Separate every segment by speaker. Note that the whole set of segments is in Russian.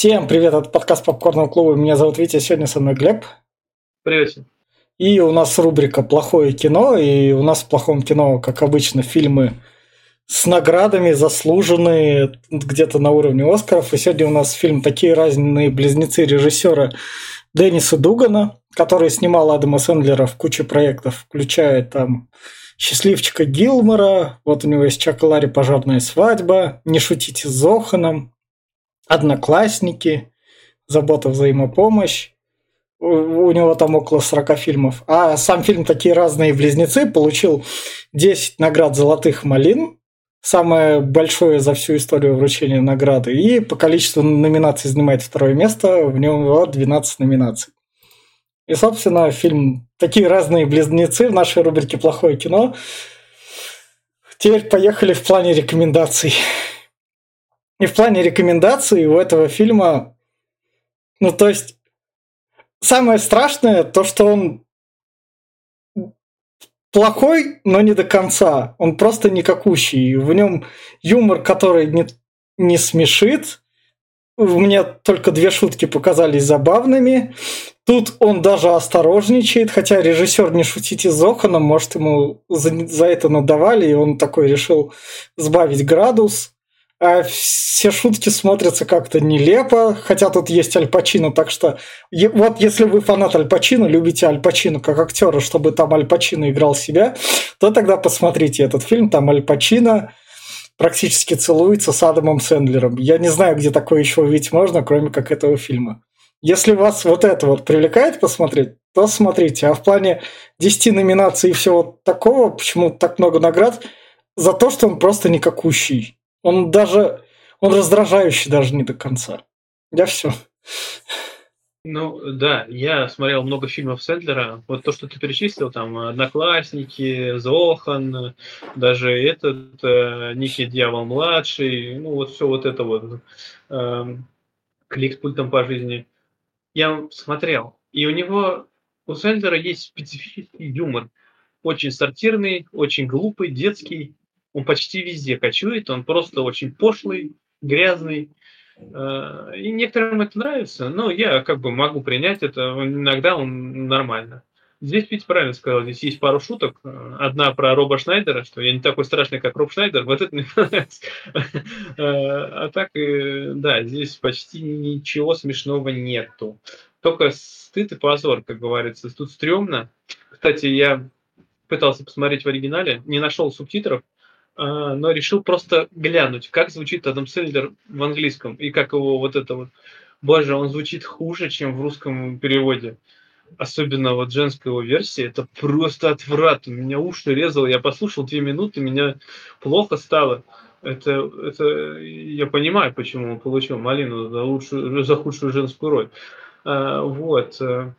Speaker 1: Всем привет, это подкаст Попкорного клуба. Меня зовут Витя, сегодня со мной Глеб.
Speaker 2: Привет.
Speaker 1: И у нас рубрика «Плохое кино», и у нас в плохом кино, как обычно, фильмы с наградами, заслуженные где-то на уровне Оскаров. И сегодня у нас фильм «Такие разные близнецы» режиссера Денниса Дугана, который снимал Адама Сэндлера в куче проектов, включая там «Счастливчика Гилмора», вот у него есть «Чак Ларри. Пожарная свадьба», «Не шутите с Зоханом», «Одноклассники», «Забота, взаимопомощь», у него там около 40 фильмов. А сам фильм «Такие разные близнецы» получил 10 наград «Золотых малин», самое большое за всю историю вручения награды, и по количеству номинаций занимает второе место, в нем 12 номинаций. И, собственно, фильм «Такие разные близнецы» в нашей рубрике «Плохое кино». Теперь поехали в плане рекомендаций. И в плане рекомендаций у этого фильма, ну, то есть, самое страшное то, что он плохой, но не до конца. Он просто никакущий. В нем юмор, который не, не смешит. Мне только две шутки показались забавными. Тут он даже осторожничает, хотя режиссер не шутите с Зоханом, может, ему за, за это надавали, и он такой решил сбавить градус все шутки смотрятся как-то нелепо, хотя тут есть Аль Пачино, так что вот если вы фанат Аль Пачино, любите Аль Пачино как актера, чтобы там Аль Пачино играл себя, то тогда посмотрите этот фильм, там Аль Пачино практически целуется с Адамом Сэндлером. Я не знаю, где такое еще увидеть можно, кроме как этого фильма. Если вас вот это вот привлекает посмотреть, то смотрите. А в плане 10 номинаций и всего такого, почему так много наград, за то, что он просто никакущий. Он даже... Он раздражающий даже не до конца. Я все.
Speaker 2: Ну, да, я смотрел много фильмов Сэндлера. Вот то, что ты перечислил, там, «Одноклассники», «Зохан», даже этот, э, «Никий Дьявол-младший», ну, вот все вот это вот, э, «Клик пультом по жизни». Я смотрел, и у него, у Сэндлера есть специфический юмор. Очень сортирный, очень глупый, детский, он почти везде кочует, он просто очень пошлый, грязный. Э, и некоторым это нравится, но я как бы могу принять это, иногда он нормально. Здесь Пить правильно сказал, здесь есть пару шуток. Одна про Роба Шнайдера, что я не такой страшный, как Роб Шнайдер, вот это мне нравится. Э, а так, да, здесь почти ничего смешного нету. Только стыд и позор, как говорится. Тут стрёмно. Кстати, я пытался посмотреть в оригинале, не нашел субтитров, но решил просто глянуть, как звучит Адам Сэндлер в английском и как его вот это вот. Боже, он звучит хуже, чем в русском переводе. Особенно вот женская его версия, это просто отвратно. Меня уши резало, я послушал две минуты, меня плохо стало. Это, это я понимаю, почему он получил малину за, лучшую, за худшую женскую роль. А, вот. Э,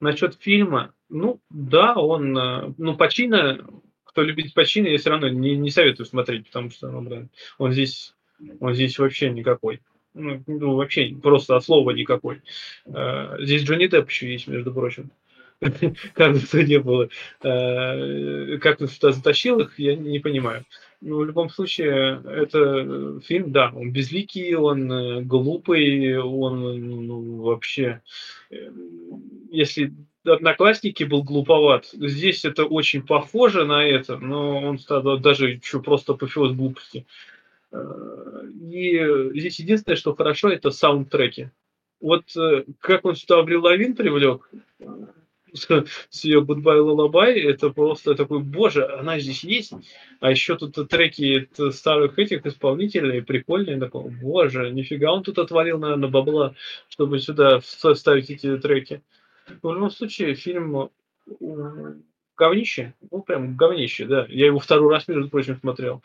Speaker 2: насчет фильма, ну да, он, э, ну Пачино кто любит Пачино, я все равно не, не советую смотреть, потому что ну, блин, он здесь, он здесь вообще никакой. Ну, ну, вообще просто от слова никакой. Uh, здесь Джонни Депп еще есть, между прочим. как бы то было. Uh, как он сюда затащил их, я не понимаю. Но в любом случае, это фильм, да, он безликий, он э, глупый, он ну, вообще... Э, если Одноклассники был глуповат. Здесь это очень похоже на это, но он стал даже еще просто апофеоз глупости. Э, и здесь единственное, что хорошо, это саундтреки. Вот э, как он сюда Аврил Лавин привлек с ее Goodbye Lullaby, это просто такой, боже, она здесь есть. А еще тут треки старых этих исполнителей прикольные. Такой, боже, нифига он тут отвалил, наверное, бабла, чтобы сюда вставить эти треки. В любом случае, фильм говнище. Ну, прям говнище, да. Я его второй раз, между прочим, смотрел.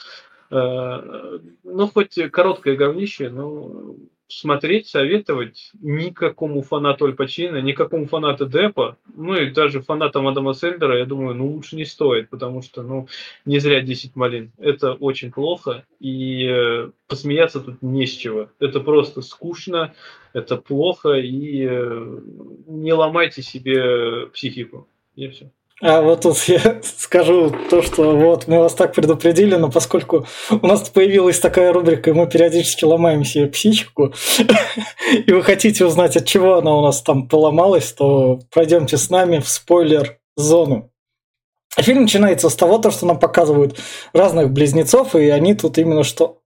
Speaker 2: Э, ну, хоть короткое говнище, но смотреть, советовать никакому фанату Аль Пачино, никакому фанату Депа, ну и даже фанатам Адама Сельдера, я думаю, ну лучше не стоит, потому что, ну, не зря 10 малин. Это очень плохо, и э, посмеяться тут не с чего. Это просто скучно, это плохо, и э, не ломайте себе психику. И все.
Speaker 1: А вот тут я скажу то, что вот мы вас так предупредили, но поскольку у нас появилась такая рубрика, и мы периодически ломаем себе психику, и вы хотите узнать, от чего она у нас там поломалась, то пройдемте с нами в спойлер-зону. Фильм начинается с того, что нам показывают разных близнецов, и они тут именно что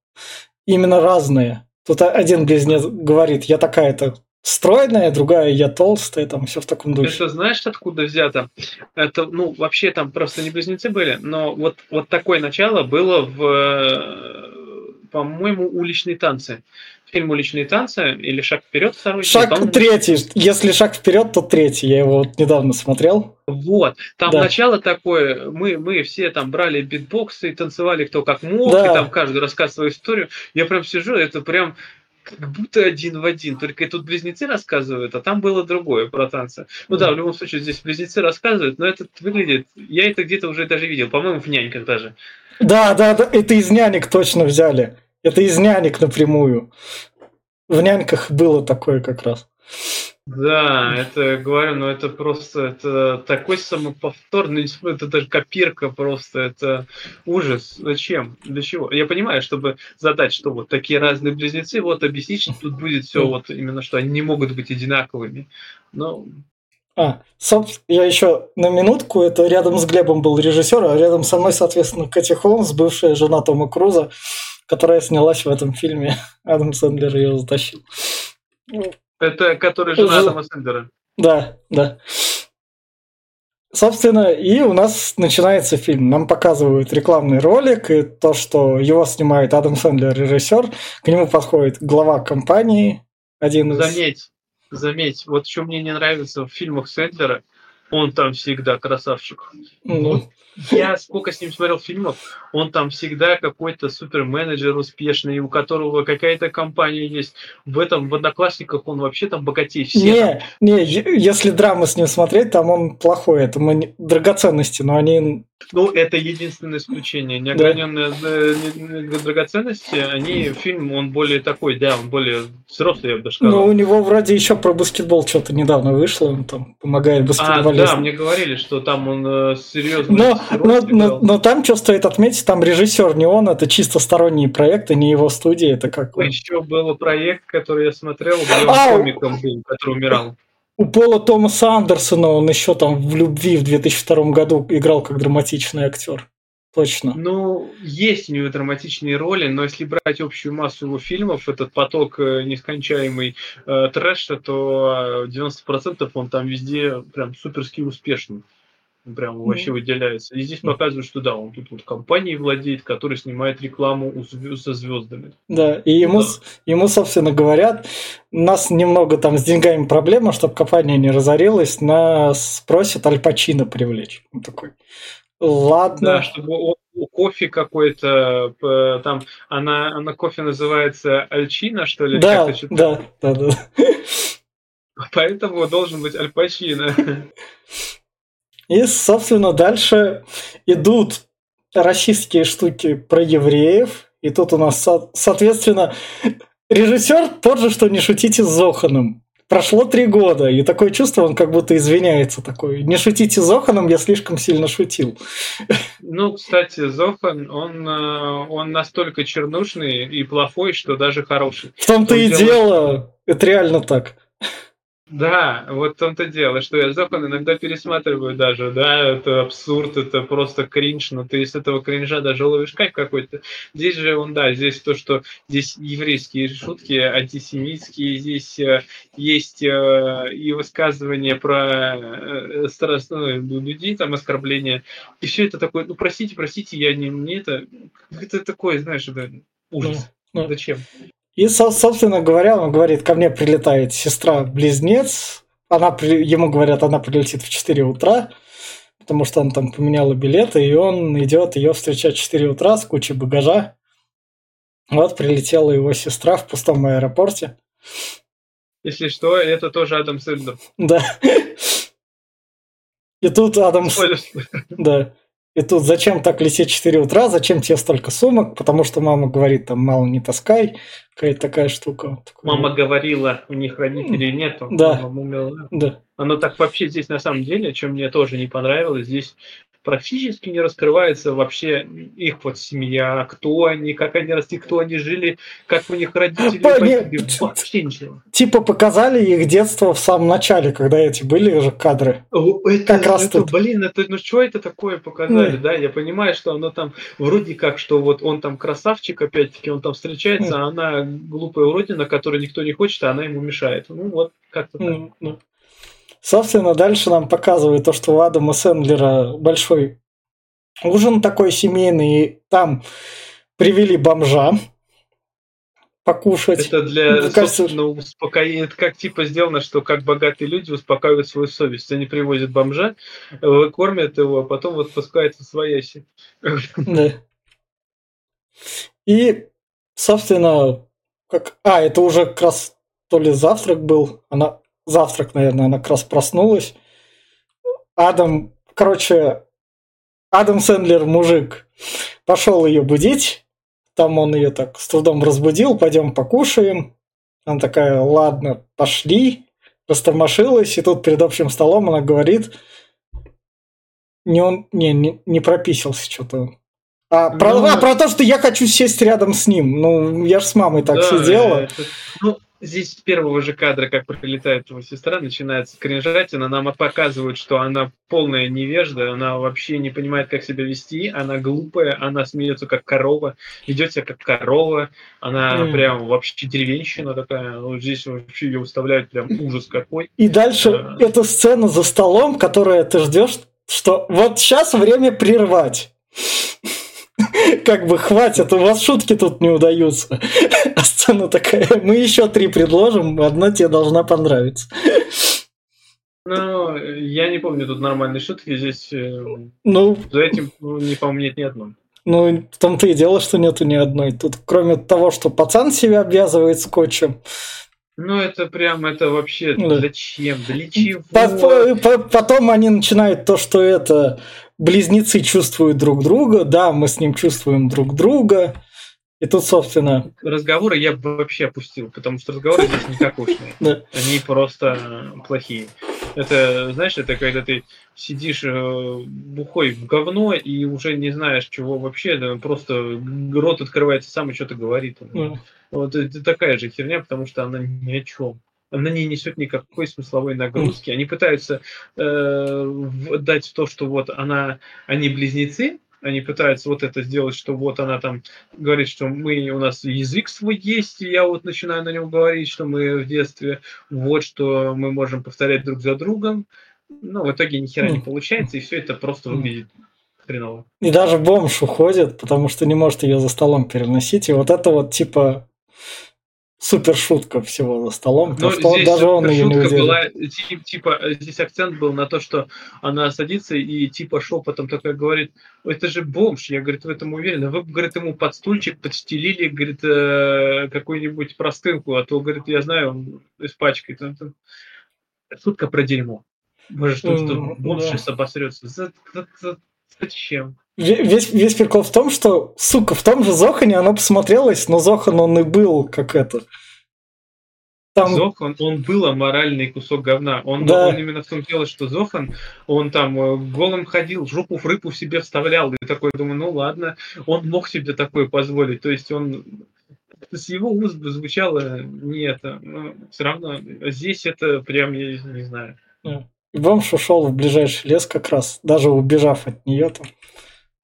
Speaker 1: именно разные. Тут один близнец говорит, я такая-то стройная, другая я толстая, там все в таком духе.
Speaker 2: Это знаешь, откуда взято? Это, ну, вообще там просто не близнецы были, но вот, вот такое начало было в, э, по-моему, уличные танцы. Фильм «Уличные танцы» или «Шаг вперед» второй?
Speaker 1: Шаг нет, третий. Если «Шаг вперед», то третий. Я его вот недавно смотрел.
Speaker 2: Вот. Там да. начало такое, мы, мы все там брали битбоксы и танцевали кто как мог, да. и там каждый рассказывает свою историю. Я прям сижу, это прям как будто один в один, только и тут близнецы рассказывают, а там было другое про танцы. Ну да, в любом случае здесь близнецы рассказывают, но это выглядит, я это где-то уже даже видел, по-моему, в няньках даже.
Speaker 1: Да, да, да, это из нянек точно взяли. Это из нянек напрямую. В няньках было такое как раз.
Speaker 2: Да, это говорю, но это просто это такой самоповтор, ну, это даже копирка просто, это ужас. Зачем? Для чего? Я понимаю, чтобы задать, что вот такие разные близнецы, вот объяснить, что тут будет все вот именно, что они не могут быть одинаковыми. Но
Speaker 1: а, собственно, я еще на минутку, это рядом с Глебом был режиссер, а рядом со мной, соответственно, Катя Холмс, бывшая жена Тома Круза, которая снялась в этом фильме. Адам Сэндлер ее затащил.
Speaker 2: Это который жена Адама Сэндлера.
Speaker 1: Да, да. Собственно, и у нас начинается фильм. Нам показывают рекламный ролик, и то, что его снимает Адам Сэндлер, режиссер. К нему подходит глава компании, один
Speaker 2: из... Заметь, заметь, вот что мне не нравится в фильмах Сэндлера, он там всегда красавчик. Mm. Вот я сколько с ним смотрел фильмов, он там всегда какой-то суперменеджер успешный, у которого какая-то компания есть. В этом, в «Одноклассниках» он вообще там богатей всех.
Speaker 1: Не, не, если драмы с ним смотреть, там он плохой. Это мы, драгоценности, но они
Speaker 2: ну, это единственное исключение. Неограненные да. драгоценности, они, фильм, он более такой, да, он более взрослый, я бы даже сказал.
Speaker 1: Ну, у него вроде еще про баскетбол что-то недавно вышло, он там помогает баскетболистам.
Speaker 2: А, да, мне говорили, что там он э, серьезно...
Speaker 1: Но, но, но, но там, что стоит отметить, там режиссер не он, это чисто сторонние проекты, не его студия, это как...
Speaker 2: Еще был проект, который я смотрел, где он а, комиком был, который умирал.
Speaker 1: У Пола Томаса Андерсона он еще там в «Любви» в 2002 году играл как драматичный актер. Точно.
Speaker 2: Ну, есть у него драматичные роли, но если брать общую массу его фильмов, этот поток э, нескончаемый э, трэша, то 90% он там везде прям суперски успешный прям ну. вообще выделяется. И здесь показывают, что да, он тут вот компанией владеет, который снимает рекламу у звезд, со звездами.
Speaker 1: Да, и ему, да. ему, собственно, говорят, у нас немного там с деньгами проблема, чтобы компания не разорилась, нас просят Аль Пачино привлечь. Он такой, ладно.
Speaker 2: Да, чтобы он кофе какой-то, там, она, она кофе называется Альчина, что ли?
Speaker 1: Да, да, да, да.
Speaker 2: Поэтому должен быть Аль Пачино.
Speaker 1: И, собственно, дальше идут российские штуки про евреев. И тут у нас, соответственно, режиссер тот же, что не шутите с Зоханом. Прошло три года, и такое чувство, он как будто извиняется такой. Не шутите с Зоханом, я слишком сильно шутил.
Speaker 2: Ну, кстати, Зохан, он, э, он настолько чернушный и плохой, что даже хороший.
Speaker 1: В том-то и делает... дело, это реально так.
Speaker 2: Да, вот в том-то дело, что я закон иногда пересматриваю даже, да, это абсурд, это просто кринж, но ты из этого кринжа даже ловишь кайф какой-то. Здесь же он, да, здесь то, что здесь еврейские шутки, антисемитские, здесь э, есть э, и высказывания про э, ну, людей, там, оскорбления, и все это такое, ну, простите, простите, я не, мне это, это такое, знаешь, это ужас. Ну, ну. Зачем?
Speaker 1: И, собственно говоря, он говорит, ко мне прилетает сестра-близнец, она, ему говорят, она прилетит в 4 утра, потому что он там поменял билеты, и он идет ее встречать в 4 утра с кучей багажа. Вот прилетела его сестра в пустом аэропорте.
Speaker 2: Если что, это тоже Адам Сэндлер.
Speaker 1: Да. И тут Адам... Да. И тут зачем так лететь 4 утра, зачем тебе столько сумок, потому что мама говорит, там, мало не таскай, какая-то такая штука.
Speaker 2: Мама говорила, у них родителей нету.
Speaker 1: Да.
Speaker 2: Мама умерла.
Speaker 1: Да.
Speaker 2: Оно так вообще здесь на самом деле, что мне тоже не понравилось, здесь практически не раскрывается вообще их вот семья, кто они, как они росли, кто они жили, как у них родители.
Speaker 1: По-
Speaker 2: погибли. Вообще ничего.
Speaker 1: Типа показали их детство в самом начале, когда эти были уже кадры.
Speaker 2: Это,
Speaker 1: Как раз
Speaker 2: это,
Speaker 1: тут.
Speaker 2: блин, это ну что это такое показали,
Speaker 1: Ну.
Speaker 2: да? Я понимаю, что оно там вроде как, что вот он там красавчик, опять-таки, он там встречается, а она глупая уродина, которой никто не хочет, а она ему мешает. Ну вот, как-то так.
Speaker 1: Собственно, дальше нам показывают то, что у Адама Сэндлера большой ужин такой семейный, и там привели бомжа покушать.
Speaker 2: Это для
Speaker 1: Мне кажется-
Speaker 2: собственного успокоения. Это как типа сделано, что как богатые люди успокаивают свою совесть. Они привозят бомжа, э, кормят его, а потом вот спускается свояси.
Speaker 1: Да. И, собственно, как... А, это уже как раз то ли завтрак был. Она... Завтрак, наверное, она как раз проснулась. Адам, короче, Адам Сэндлер, мужик, пошел ее будить. Там он ее так с трудом разбудил. Пойдем покушаем. Она такая, ладно, пошли. Растормошилась. И тут перед общим столом она говорит, не он, не, не, не прописался что-то. А про,
Speaker 2: Ну,
Speaker 1: а, про то, что я хочу сесть рядом с ним. Ну, я же с мамой так
Speaker 2: Да,
Speaker 1: сидела.
Speaker 2: это- ну, здесь с первого же кадра, как прилетает его сестра, начинается кринжатина. Нам показывают, что она полная невежда, она вообще не понимает, как себя вести, она глупая, она смеется как корова, ведет себя как корова, она
Speaker 1: Мгм.
Speaker 2: прям вообще деревенщина такая. Вот здесь вообще ее выставляют прям ужас какой.
Speaker 1: И дальше
Speaker 2: Да.
Speaker 1: эта сцена за столом, которая ты ждешь, что вот сейчас время прервать. Как бы хватит, у вас шутки тут не удаются. А сцена такая, мы еще три предложим, одна тебе должна понравиться.
Speaker 2: Ну, я не помню тут нормальной шутки, здесь э,
Speaker 1: Ну,
Speaker 2: за этим ну, не помнить ни одной.
Speaker 1: ну, в том-то и дело, что нету ни одной. Тут, кроме того, что пацан себя обвязывает скотчем,
Speaker 2: Ну, это прям, это вообще
Speaker 1: Да.
Speaker 2: зачем? Для чего?
Speaker 1: По- по- Потом они начинают то, что это близнецы чувствуют друг друга, да, мы с ним чувствуем друг друга. И тут, собственно,
Speaker 2: Разговоры я бы вообще опустил, потому что разговоры здесь никакошные.
Speaker 1: Да.
Speaker 2: Они просто плохие. Это, знаешь, это когда ты сидишь э, бухой в говно и уже не знаешь, чего вообще, да, просто рот открывается сам и что-то говорит. Вот это такая же херня, потому что она ни о чем. Она не несет никакой смысловой нагрузки. Они пытаются э, дать то, что вот она, они близнецы, они пытаются вот это сделать, что вот она там говорит, что мы, у нас язык свой есть, и я вот начинаю на нем говорить, что мы в детстве, вот что мы можем повторять друг за другом. Ну, в итоге ни хера не получается, и все это просто выглядит хреново.
Speaker 1: и даже бомж уходит, потому что не может ее за столом переносить. И вот это вот типа супер шутка всего за столом,
Speaker 2: Но
Speaker 1: что он-
Speaker 2: здесь
Speaker 1: даже он ее не
Speaker 2: шутка
Speaker 1: выдержит.
Speaker 2: была, ти- типа, здесь акцент был на то, что она садится и типа шепотом такая говорит, «Ой, это же бомж, я, говорит, в этом уверена. Вы, говорит, ему под стульчик подстелили, говорит, э, какую-нибудь простынку, а то, говорит, я знаю, он испачкает. Шутка про дерьмо. Может, что, бомж сейчас обосрется. За- за- за- Зачем?
Speaker 1: Ве- Весь, весь прикол в том, что, сука, в том же Зохане оно посмотрелось, но Зохан он и был как это. Там,
Speaker 2: Зохан, он был аморальный кусок говна. Он,
Speaker 1: Да.
Speaker 2: он именно в том дело, что Зохан, он там э, голым ходил, жопу в рыбу себе вставлял. И такой, думаю, ну ладно, он мог себе такое позволить. То есть он с его уст бы звучало не это. Но все равно здесь это прям, я не знаю.
Speaker 1: бомж ушел в ближайший лес как раз, даже убежав от нее там,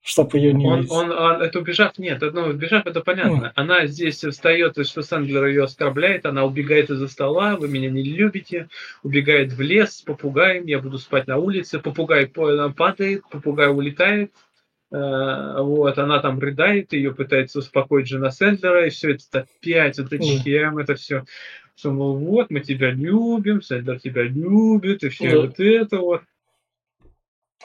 Speaker 1: чтобы ее не
Speaker 2: Он,
Speaker 1: видеть.
Speaker 2: он, а, это убежав, нет, это, ну, убежав, это понятно. Она здесь встает, что Сэндлер ее оскорбляет, она убегает из-за стола, вы меня не любите, убегает в лес с попугаем, я буду спать на улице, попугай по- падает, попугай улетает, Э, вот, она там рыдает, ее пытается успокоить жена Сэндлера, и все это опять, вот зачем это все? Что, мол, вот, мы тебя любим, Сэндлер тебя любит, и все
Speaker 1: Да.
Speaker 2: вот это вот.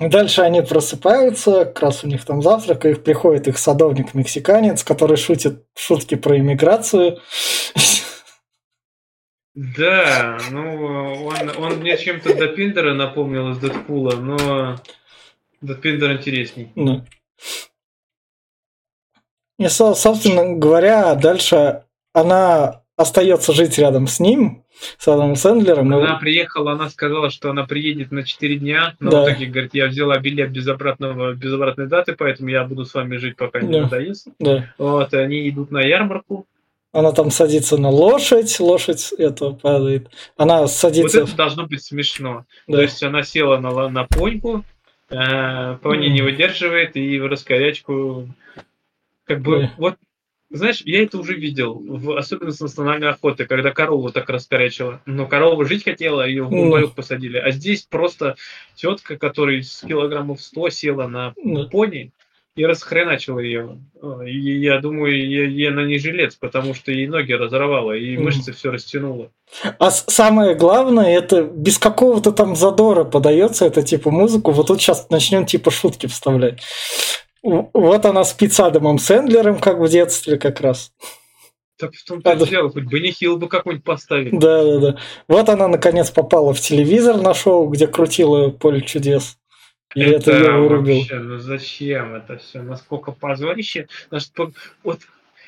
Speaker 1: Дальше они просыпаются, как раз у них там завтрак, и их приходит их садовник-мексиканец, который шутит шутки про иммиграцию.
Speaker 2: Да, ну, он, он мне чем-то до Пиндера напомнил из Дэдпула, но Дэдпиндер интересней.
Speaker 1: Да. И, собственно говоря, дальше она остается жить рядом с ним, с Адамом Сэндлером.
Speaker 2: Она и... приехала, она сказала, что она приедет на 4 дня, но да. в итоге, говорит, я взяла билет без, обратного, без обратной даты, поэтому я буду с вами жить, пока не да. надоест.
Speaker 1: Да.
Speaker 2: Вот, и они идут на ярмарку.
Speaker 1: Она там садится на лошадь, лошадь это падает. Она садится...
Speaker 2: Вот это должно быть смешно. Да. То есть она села на, на поньку, э, пони mm. не выдерживает, и в раскорячку как бы, да. вот знаешь, я это уже видел, в, особенно с национальной охоты, когда корову так раскорячила. Но корова жить хотела, ее в бомбарюк mm. посадили. А здесь просто тетка, которая с килограммов 100 села на mm. пони и расхреначила ее. И я думаю, ей, она не жилец, потому что ей ноги разорвала, и мышцы mm. все растянуло.
Speaker 1: А самое главное, это без какого-то там задора подается, это типа музыку. Вот тут сейчас начнем типа шутки вставлять. Вот она спит с Адамом Сэндлером, как в детстве как раз.
Speaker 2: Так в том-то а, дело, хоть бы не хил бы какой-нибудь поставить.
Speaker 1: Да, да, да. Вот она наконец попала в телевизор на шоу, где крутила поле чудес.
Speaker 2: И это, это я вырубил. Вообще, ну зачем это все? Насколько позорище? Вот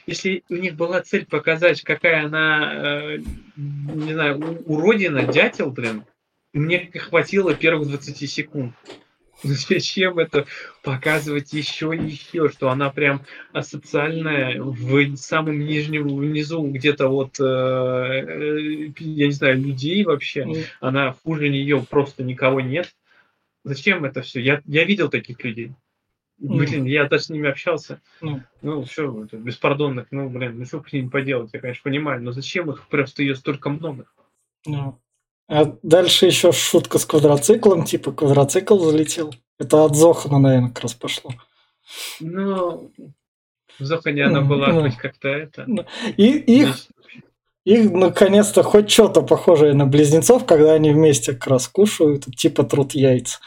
Speaker 2: если у них была цель показать, какая она, э, не знаю, уродина, дятел, блин, мне хватило первых 20 секунд. Зачем это показывать еще и еще, что она прям асоциальная в самом нижнем внизу где-то вот, э, э, я не знаю, людей вообще, mm. она хуже нее просто никого нет. Зачем это все? Я, я видел таких людей. Блин, mm. я даже с ними общался. Mm. Ну, все, это беспардонных, ну, блин, ну что с ними поделать, я, конечно, понимаю, но зачем их просто ее столько много?
Speaker 1: Mm. А дальше еще шутка с квадроциклом, типа квадроцикл залетел. Это от Зохана, наверное, как раз пошло.
Speaker 2: Ну, в Зохане она была ну, хоть как-то это. Ну,
Speaker 1: и их, их наконец-то хоть что-то похожее на близнецов, когда они вместе как раз кушают, типа труд яйца.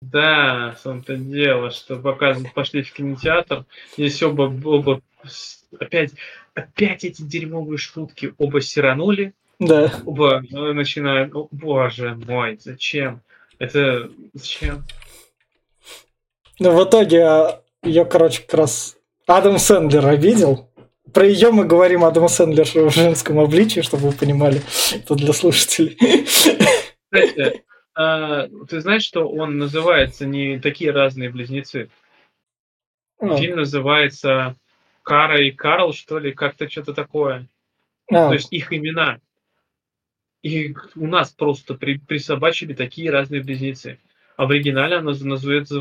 Speaker 2: Да, в том-то дело, что показывают, пошли в кинотеатр, здесь оба, оба опять, опять эти дерьмовые шутки, оба сиранули,
Speaker 1: да.
Speaker 2: Оба э, начинают, о, боже мой, зачем? Это зачем?
Speaker 1: Ну, в итоге а, ее, короче, как раз Адам Сэндлер обидел. Про ее мы говорим Адам Сэндлер в женском обличии, чтобы вы понимали. Это для слушателей.
Speaker 2: Кстати, а, ты знаешь, что он называется не такие разные близнецы? А. Фильм называется Кара и Карл, что ли, как-то что-то такое. А. То есть их имена. И у нас просто при, присобачили такие разные близнецы. А в оригинале она называется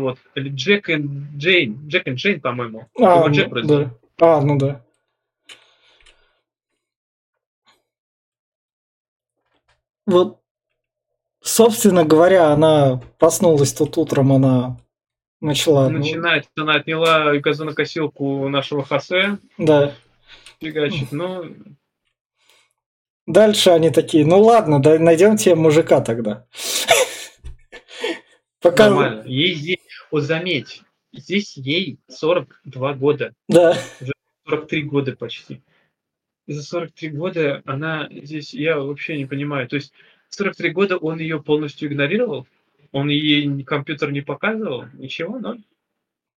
Speaker 2: вот Джек и Джейн. Джек и Джейн, по-моему.
Speaker 1: А, ну, Джек да. а, ну да. Вот, собственно говоря, она проснулась тут утром, она начала...
Speaker 2: Начинает, ну... она отняла газонокосилку нашего Хосе.
Speaker 1: Да.
Speaker 2: Фигачит. Ну,
Speaker 1: Дальше они такие, ну ладно, да, найдем тебе мужика тогда.
Speaker 2: Пока... Нормально. Ей здесь, вот заметь, здесь ей 42 года.
Speaker 1: Да.
Speaker 2: 43 года почти. За 43 года она здесь, я вообще не понимаю. То есть 43 года он ее полностью игнорировал? Он ей компьютер не показывал? Ничего, ноль?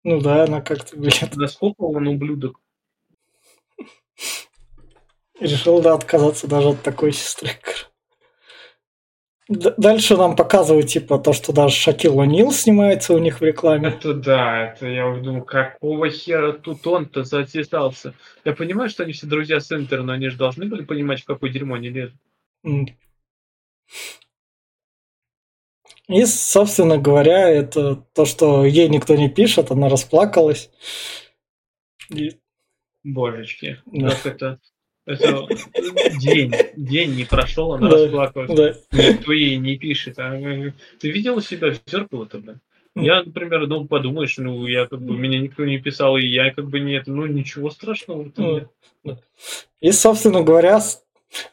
Speaker 1: Ну да, она как-то.
Speaker 2: Насколько он ублюдок?
Speaker 1: Решил, да, отказаться даже от такой сестры. Дальше нам показывают, типа, то, что даже Шакил О'Нил снимается у них в рекламе.
Speaker 2: Это да, это я уже думаю, какого хера тут он-то затесался. Я понимаю, что они все друзья Сентера, но они же должны были понимать, в какое дерьмо они лезут.
Speaker 1: И, собственно говоря, это то, что ей никто не пишет, она расплакалась.
Speaker 2: И... Божечки, да. как это это день, день не прошел, она да, расплакалась. Да. Никто ей не пишет. А ты видел себя в зеркало-то, блин? Я, например, ну, подумаешь, ну, я как бы, меня никто не писал, и я как бы нет, ну, ничего страшного. Ну,
Speaker 1: и, собственно говоря,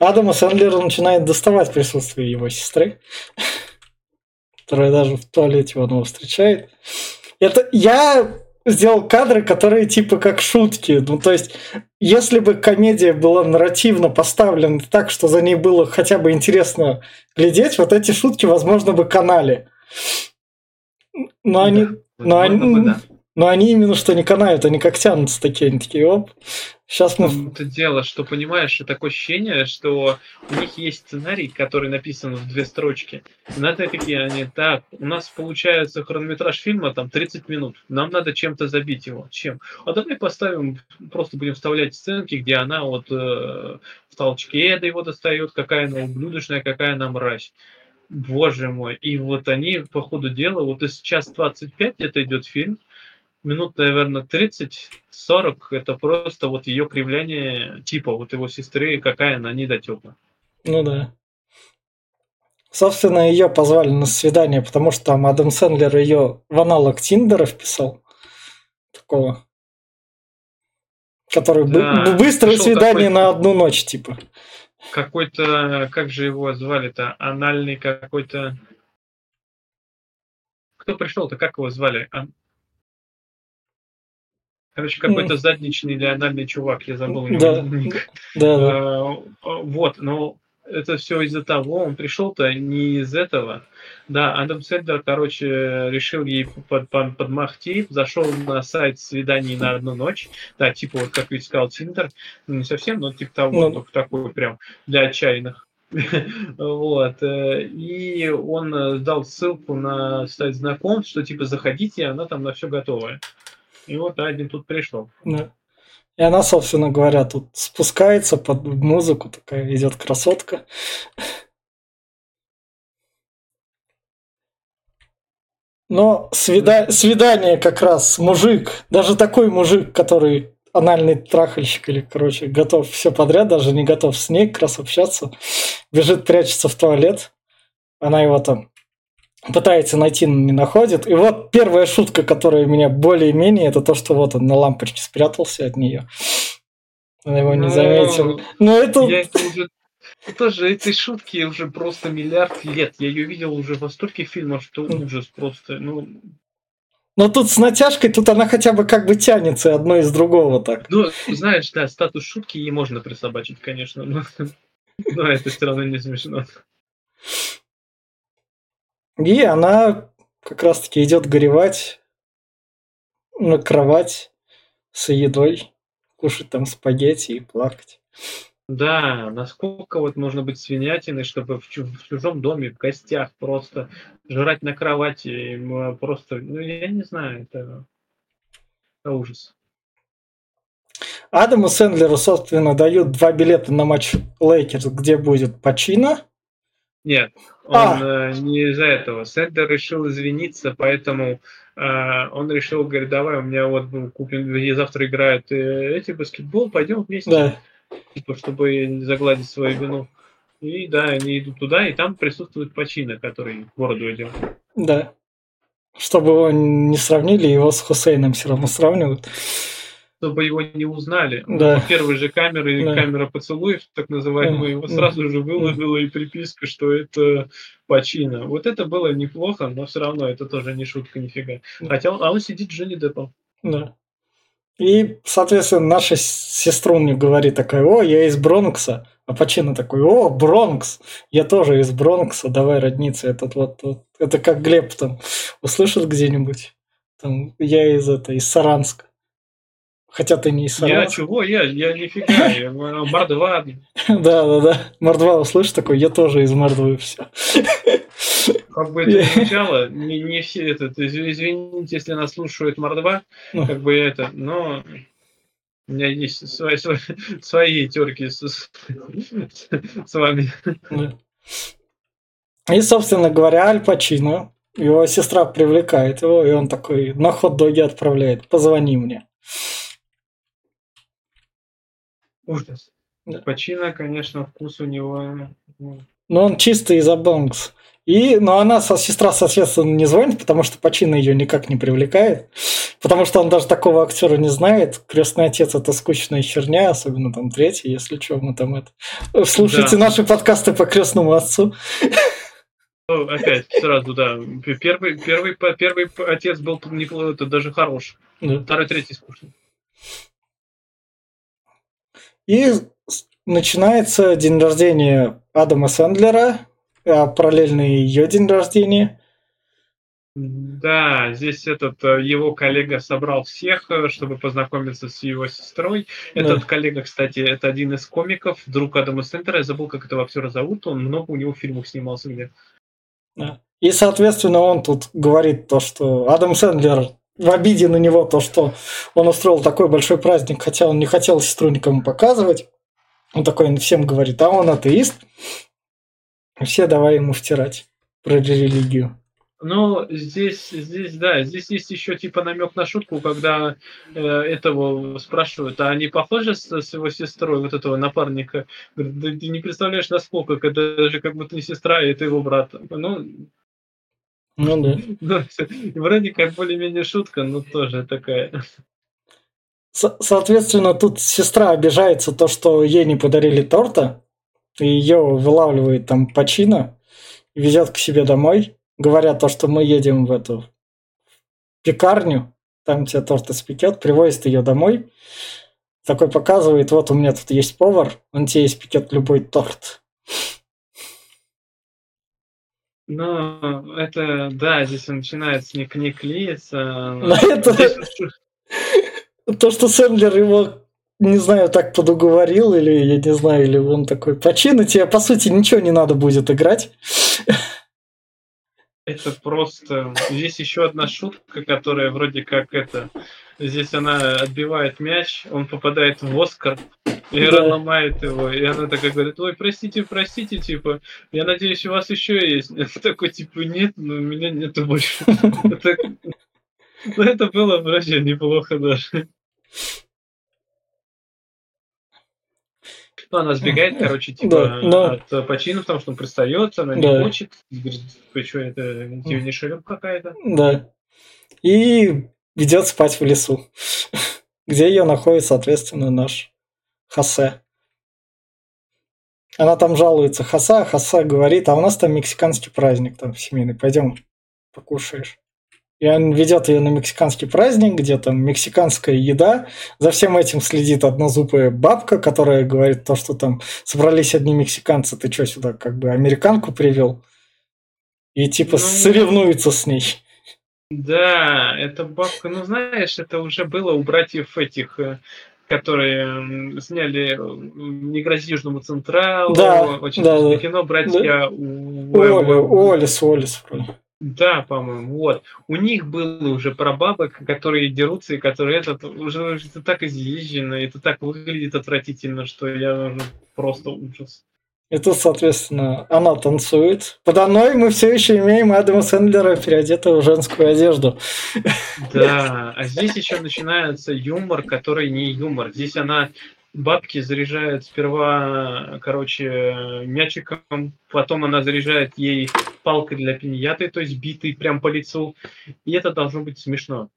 Speaker 1: Адама Сэндлера начинает доставать присутствие его сестры, которая даже в туалете он его встречает. Это я сделал кадры, которые типа как шутки. Ну, то есть, если бы комедия была нарративно поставлена так, что за ней было хотя бы интересно глядеть, вот эти шутки, возможно, бы канали. Но они, но они, но они именно что не канают, они как тянутся такие, они такие, оп, Сейчас
Speaker 2: мы... Это дело, что, понимаешь, такое ощущение, что у них есть сценарий, который написан в две строчки. И на такие они, так, у нас получается хронометраж фильма там 30 минут, нам надо чем-то забить его. Чем? А давай поставим, просто будем вставлять сценки, где она вот э, в толчке это его достает, какая она ублюдочная, какая она мразь. Боже мой. И вот они по ходу дела, вот из час 25 это идет фильм, минут, наверное, 30-40 это просто вот ее кривляние типа вот его сестры, какая она недотепа.
Speaker 1: Ну да. Собственно, ее позвали на свидание, потому что там Адам Сэндлер ее в аналог Тиндера вписал. Такого. Который да, быстрое свидание на одну ночь, типа.
Speaker 2: Какой-то, как же его звали-то, анальный какой-то... Кто пришел-то, как его звали? Короче, какой-то задничный или анальный чувак, я забыл у него да. ник. Да, да. А, вот, но это все из-за того, он пришел-то не из этого. Да, Адам Сэндлер, короче, решил ей под, под, подмахти, зашел на сайт свиданий на одну ночь. Да, типа, вот как ведь сказал Тиндер, ну, не совсем, но типа того, ну, только такой прям для отчаянных. вот. Э, и он дал ссылку на сайт знакомств, что типа заходите, она там на все готовая. И вот один тут пришел. Да.
Speaker 1: И она, собственно говоря, тут спускается под музыку, такая идет красотка. Но свида... свидание как раз мужик, даже такой мужик, который анальный трахальщик или, короче, готов все подряд, даже не готов с ней как раз общаться, бежит, прячется в туалет, она его там пытается найти, но не находит. И вот первая шутка, которая меня более-менее, это то, что вот он на лампочке спрятался от нее. Она его не ну, заметил. Но это... Я это
Speaker 2: уже... Это же этой шутки уже просто миллиард лет. Я ее видел уже во стольких фильмах, что ужас просто. Ну,
Speaker 1: но тут с натяжкой, тут она хотя бы как бы тянется одно из другого так.
Speaker 2: Ну, знаешь, да, статус шутки ей можно присобачить, конечно, но, но это все равно не смешно.
Speaker 1: И она как раз-таки идет горевать на кровать с едой, кушать там спагетти и плакать.
Speaker 2: Да, насколько вот можно быть свинятиной, чтобы в, чужом доме, в гостях просто жрать на кровати, просто, ну я не знаю, это, это ужас.
Speaker 1: Адаму Сэндлеру, собственно, дают два билета на матч Лейкерс, где будет Пачино
Speaker 2: нет, он а. Не из-за этого. Сэндлер решил извиниться, поэтому э, он решил, говорит, давай, у меня вот купим, завтра играют э, эти баскетбол, пойдем вместе. Да. Типа, чтобы загладить свою вину. И да, они идут туда, и там присутствует Пачино, который с бородой идет.
Speaker 1: Да. Чтобы его не сравнили, его с Хусейном все равно сравнивают
Speaker 2: чтобы его не узнали. Да. Первой же камеры, да. камера поцелуев, так называемая, его сразу же выложила и приписка, что это почина. Вот это было неплохо, но все равно это тоже не шутка нифига. Хотя он, а он сидит Джонни Деппом.
Speaker 1: Да. И, соответственно, наша сестра мне говорит такая, о, я из Бронкса. А Пачино такой, о, Бронкс, я тоже из Бронкса, давай родниться. Этот вот, вот это как Глеб там услышит где-нибудь. Там, я из это, из Саранска. Хотя ты не из
Speaker 2: Я чего? Я, я нифига, я Мордва.
Speaker 1: Да, да, да. Мордва услышишь такой, я тоже из Мордвы, все.
Speaker 2: Как бы это звучало, не, не все это, извините, если нас слушают Мордва, ну. как бы это, но у меня есть свои, свои, свои терки с, с, с вами.
Speaker 1: И, собственно говоря, Аль Пачино, его сестра привлекает его, и он такой на хот-доге отправляет, позвони мне.
Speaker 2: Ужас. Да. Почина, конечно, вкус у него...
Speaker 1: Ну, но он чистый из Абонкс. И, но она, со, сестра, соответственно, не звонит, потому что Пачина ее никак не привлекает. Потому что он даже такого актера не знает. Крестный отец это скучная херня, особенно там третий, если что, мы там это. Слушайте да. наши подкасты по крестному отцу.
Speaker 2: Ну, опять, сразу, да. Первый, первый, первый отец был неплохой, это даже хороший. Да. Второй, третий скучный.
Speaker 1: И начинается день рождения Адама Сэндлера, а параллельно ее день рождения.
Speaker 2: Да, здесь этот э, его коллега собрал всех, э, чтобы познакомиться с его сестрой. Этот да. коллега, кстати, это один из комиков, друг Адама Сентера. Я забыл, как этого актера зовут. Он много у него фильмов снимался где.
Speaker 1: Да. И, соответственно, он тут говорит то, что Адам Сэндлер в обиде на него, то, что он устроил такой большой праздник, хотя он не хотел сестру никому показывать. Он такой всем говорит, а он атеист. Все давай ему втирать про религию.
Speaker 2: Ну, здесь, здесь, да, здесь есть еще типа намек на шутку, когда э, этого спрашивают, а они похожи с, с его сестрой, вот этого напарника? Говорит, да ты не представляешь, насколько, это же как будто не сестра, и это его брат. Ну,
Speaker 1: ну да.
Speaker 2: Вроде как более-менее шутка, но тоже такая.
Speaker 1: Соответственно, тут сестра обижается то, что ей не подарили торта, и ее вылавливает там почина, везет к себе домой говорят то, что мы едем в эту пекарню, там тебе торт испекет, привозит ее домой, такой показывает, вот у меня тут есть повар, он тебе испекет любой торт.
Speaker 2: Ну, это, да, здесь начинается не, не клеиться.
Speaker 1: Но это... То, что Сэндлер его, не знаю, так подуговорил, или, я не знаю, или он такой, почина тебе, по сути, ничего не надо будет играть.
Speaker 2: Это просто... Здесь еще одна шутка, которая вроде как это... Здесь она отбивает мяч, он попадает в Оскар, и да. ломает его. И она такая говорит, ой, простите, простите, типа, я надеюсь, у вас еще есть. Это такой, типа, нет, но у меня нету больше. Ну, это было вроде неплохо даже. Ну, она сбегает, короче, типа, да, но... от почина, потому что он пристает, она да. не хочет. Говорит, ты что, это тебе не шелем какая-то?
Speaker 1: Да. И идет спать в лесу, где ее находит, соответственно, наш Хосе. Она там жалуется Хоса, Хоса говорит, а у нас там мексиканский праздник там семейный, пойдем покушаешь. И он ведет ее на мексиканский праздник, где там мексиканская еда. За всем этим следит однозубая бабка, которая говорит то, что там собрались одни мексиканцы, ты что сюда как бы американку привел? И типа ну, соревнуется с ней.
Speaker 2: Да, это бабка, ну знаешь, это уже было у братьев этих, э, которые сняли э, «Не грози Южному Централу»,
Speaker 1: да,
Speaker 2: очень
Speaker 1: да, да.
Speaker 2: кино, братья да.
Speaker 1: у... Олис, Олис, вроде.
Speaker 2: Да, по-моему, вот. У них было уже прабабок, которые дерутся, и которые этот уже это так изъезжено, это так выглядит отвратительно, что я уже просто ужас.
Speaker 1: И тут, соответственно, она танцует. Подо мной мы все еще имеем Адама Сэндлера, переодетого в женскую одежду.
Speaker 2: Да, а здесь еще начинается юмор, который не юмор. Здесь она бабки заряжает сперва, короче, мячиком, потом она заряжает ей палкой для пиньяты, то есть битой прям по лицу, и это должно быть смешно.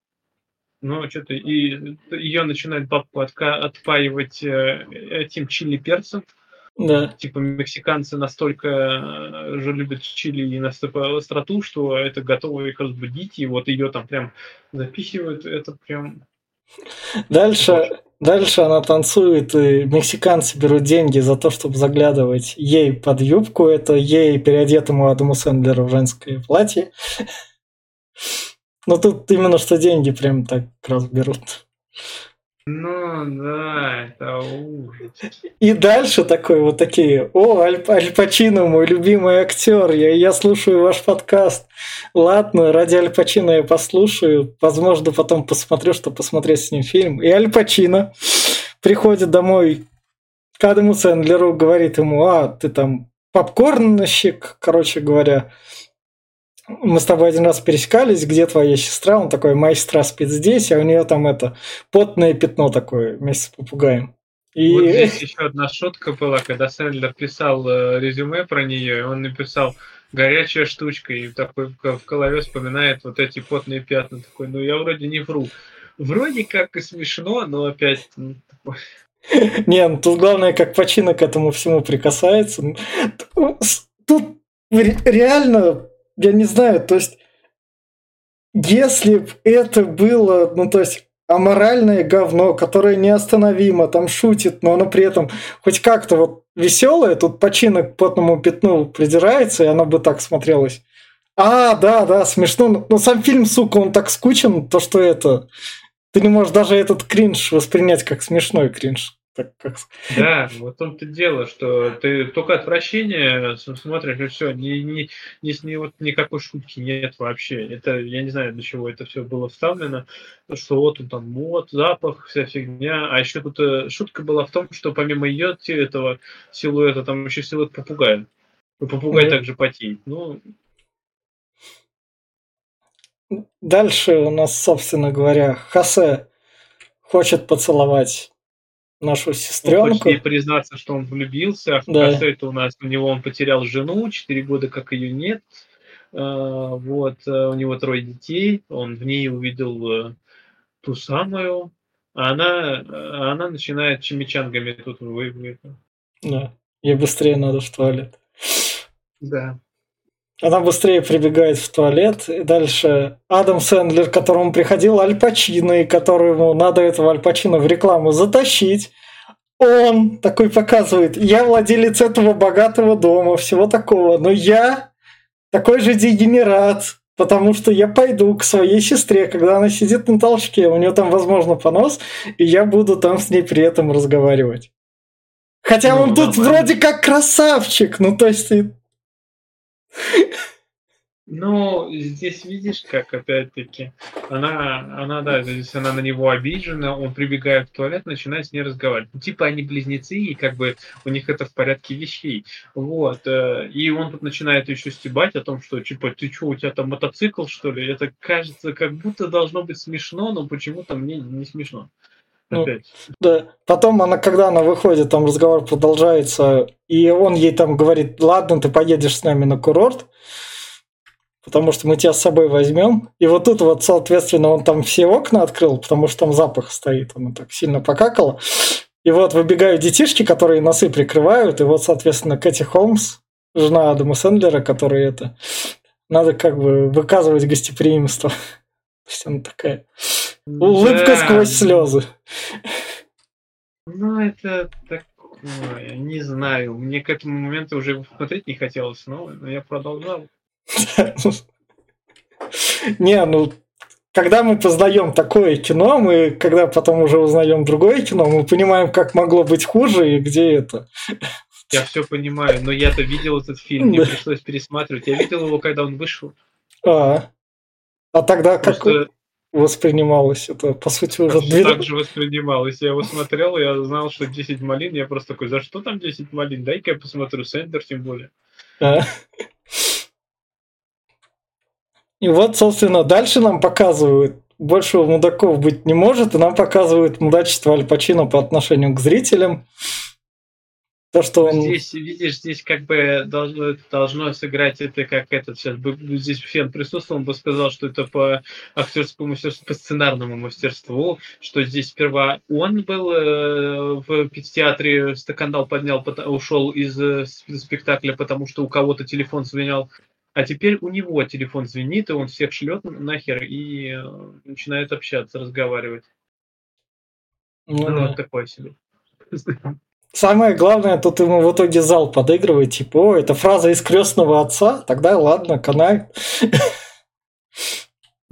Speaker 2: Ну, что-то, и ее начинает бабку отка- отпаивать э, этим чили перцем.
Speaker 1: Да.
Speaker 2: Типа мексиканцы настолько э, же любят чили и настолько остроту, что это готово их разбудить, и вот ее там прям запихивают, это прям...
Speaker 1: Дальше, Дальше она танцует, и мексиканцы берут деньги за то, чтобы заглядывать ей под юбку. Это ей, переодетому Адаму Сэндлеру в женское платье. Но тут именно что деньги прям так раз берут.
Speaker 2: Ну да, это ужас.
Speaker 1: И дальше такой вот такие, о, Аль, Аль Пачино, мой любимый актер, я, я слушаю ваш подкаст. Ладно, ради Аль Пачино я послушаю, возможно, потом посмотрю, что посмотреть с ним фильм. И Аль Пачино приходит домой к Адаму Сэндлеру, говорит ему, а, ты там попкорнщик, короче говоря, мы с тобой один раз пересекались, где твоя сестра? Он такой, моя сестра спит здесь, а у нее там это потное пятно такое вместе с попугаем.
Speaker 2: И... Вот здесь еще одна шутка была, когда Сэндлер писал э, резюме про нее, он написал горячая штучка, и такой в голове вспоминает вот эти потные пятна. Такой, ну я вроде не вру. Вроде как и смешно, но опять... Ну,
Speaker 1: не, ну тут главное, как почина к этому всему прикасается. Тут реально я не знаю, то есть, если бы это было, ну, то есть, аморальное говно, которое неостановимо там шутит, но оно при этом хоть как-то вот веселое, тут починок к потному пятну придирается, и оно бы так смотрелось. А, да, да, смешно. Но ну, сам фильм, сука, он так скучен, то что это... Ты не можешь даже этот кринж воспринять как смешной кринж. Так как...
Speaker 2: Да, вот в том-то дело, что ты только отвращение смотришь, и все, ни, ни, ни, ни, вот никакой шутки нет вообще. Это, я не знаю, для чего это все было вставлено, что вот он там мод, запах, вся фигня. А еще тут э, шутка была в том, что помимо ее этого силуэта, там еще силуэт попугая. И попугай mm-hmm. также потеет. Ну,
Speaker 1: Дальше у нас, собственно говоря, Хосе хочет поцеловать нашу сестренку. Он
Speaker 2: признаться, что он влюбился, а да. Хосе это у нас, у него он потерял жену, 4 года как ее нет. А, вот, э, у него трое детей, он в ней увидел э, ту самую, а она, а она начинает чемичангами тут вы,
Speaker 1: Да, ей быстрее надо в туалет.
Speaker 2: Да.
Speaker 1: Она быстрее прибегает в туалет. И дальше Адам Сэндлер, к которому приходил Аль Пачино, и которому надо этого Аль Пачино в рекламу затащить. Он такой показывает, я владелец этого богатого дома, всего такого, но я такой же дегенерат, потому что я пойду к своей сестре, когда она сидит на толчке, у нее там, возможно, понос, и я буду там с ней при этом разговаривать. Хотя ну, он тут нормально. вроде как красавчик, ну то есть
Speaker 2: ну, здесь видишь, как опять-таки, она, она, да, здесь она на него обижена, он прибегает в туалет, начинает с ней разговаривать. Ну, типа они близнецы, и как бы у них это в порядке вещей. Вот. Э, и он тут начинает еще стебать о том, что, типа, ты что, у тебя там мотоцикл, что ли? Это кажется, как будто должно быть смешно, но почему-то мне не смешно.
Speaker 1: Ну, да. Потом она, когда она выходит, там разговор продолжается, и он ей там говорит, ладно, ты поедешь с нами на курорт, потому что мы тебя с собой возьмем. И вот тут вот, соответственно, он там все окна открыл, потому что там запах стоит, он так сильно покакал. И вот выбегают детишки, которые носы прикрывают, и вот, соответственно, Кэти Холмс, жена Адама Сэндлера, которая это... Надо как бы выказывать гостеприимство. То есть она такая... Улыбка да. сквозь слезы.
Speaker 2: Ну, это такое, не знаю. Мне к этому моменту уже смотреть не хотелось, но я продолжал.
Speaker 1: Не, ну, когда мы познаем такое кино, мы, когда потом уже узнаем другое кино, мы понимаем, как могло быть хуже и где это.
Speaker 2: Я все понимаю, но я-то видел этот фильм, мне пришлось пересматривать. Я видел его, когда он вышел.
Speaker 1: А, а тогда как воспринималось это, по сути, уже...
Speaker 2: Две... Так же воспринималось. Я его смотрел, я знал, что 10 малин, я просто такой, за что там 10 малин? Дай-ка я посмотрю, Сендер тем более. А.
Speaker 1: И вот, собственно, дальше нам показывают, больше мудаков быть не может, и нам показывают мудачество Аль Пачино по отношению к зрителям.
Speaker 2: То, что он... Здесь, видишь, здесь как бы должно, должно сыграть это как этот сейчас бы здесь Фен присутствовал, он бы сказал, что это по актерскому мастерству, по сценарному мастерству, что здесь сперва он был э, в театре скандал поднял, ушел из э, спектакля, потому что у кого-то телефон звенел, а теперь у него телефон звенит, и он всех шлет нахер и э, начинает общаться, разговаривать. Ну, ну вот такое себе.
Speaker 1: Самое главное, тут ему в итоге зал подыгрывает, типа, о, это фраза из крестного отца, тогда ладно, канай.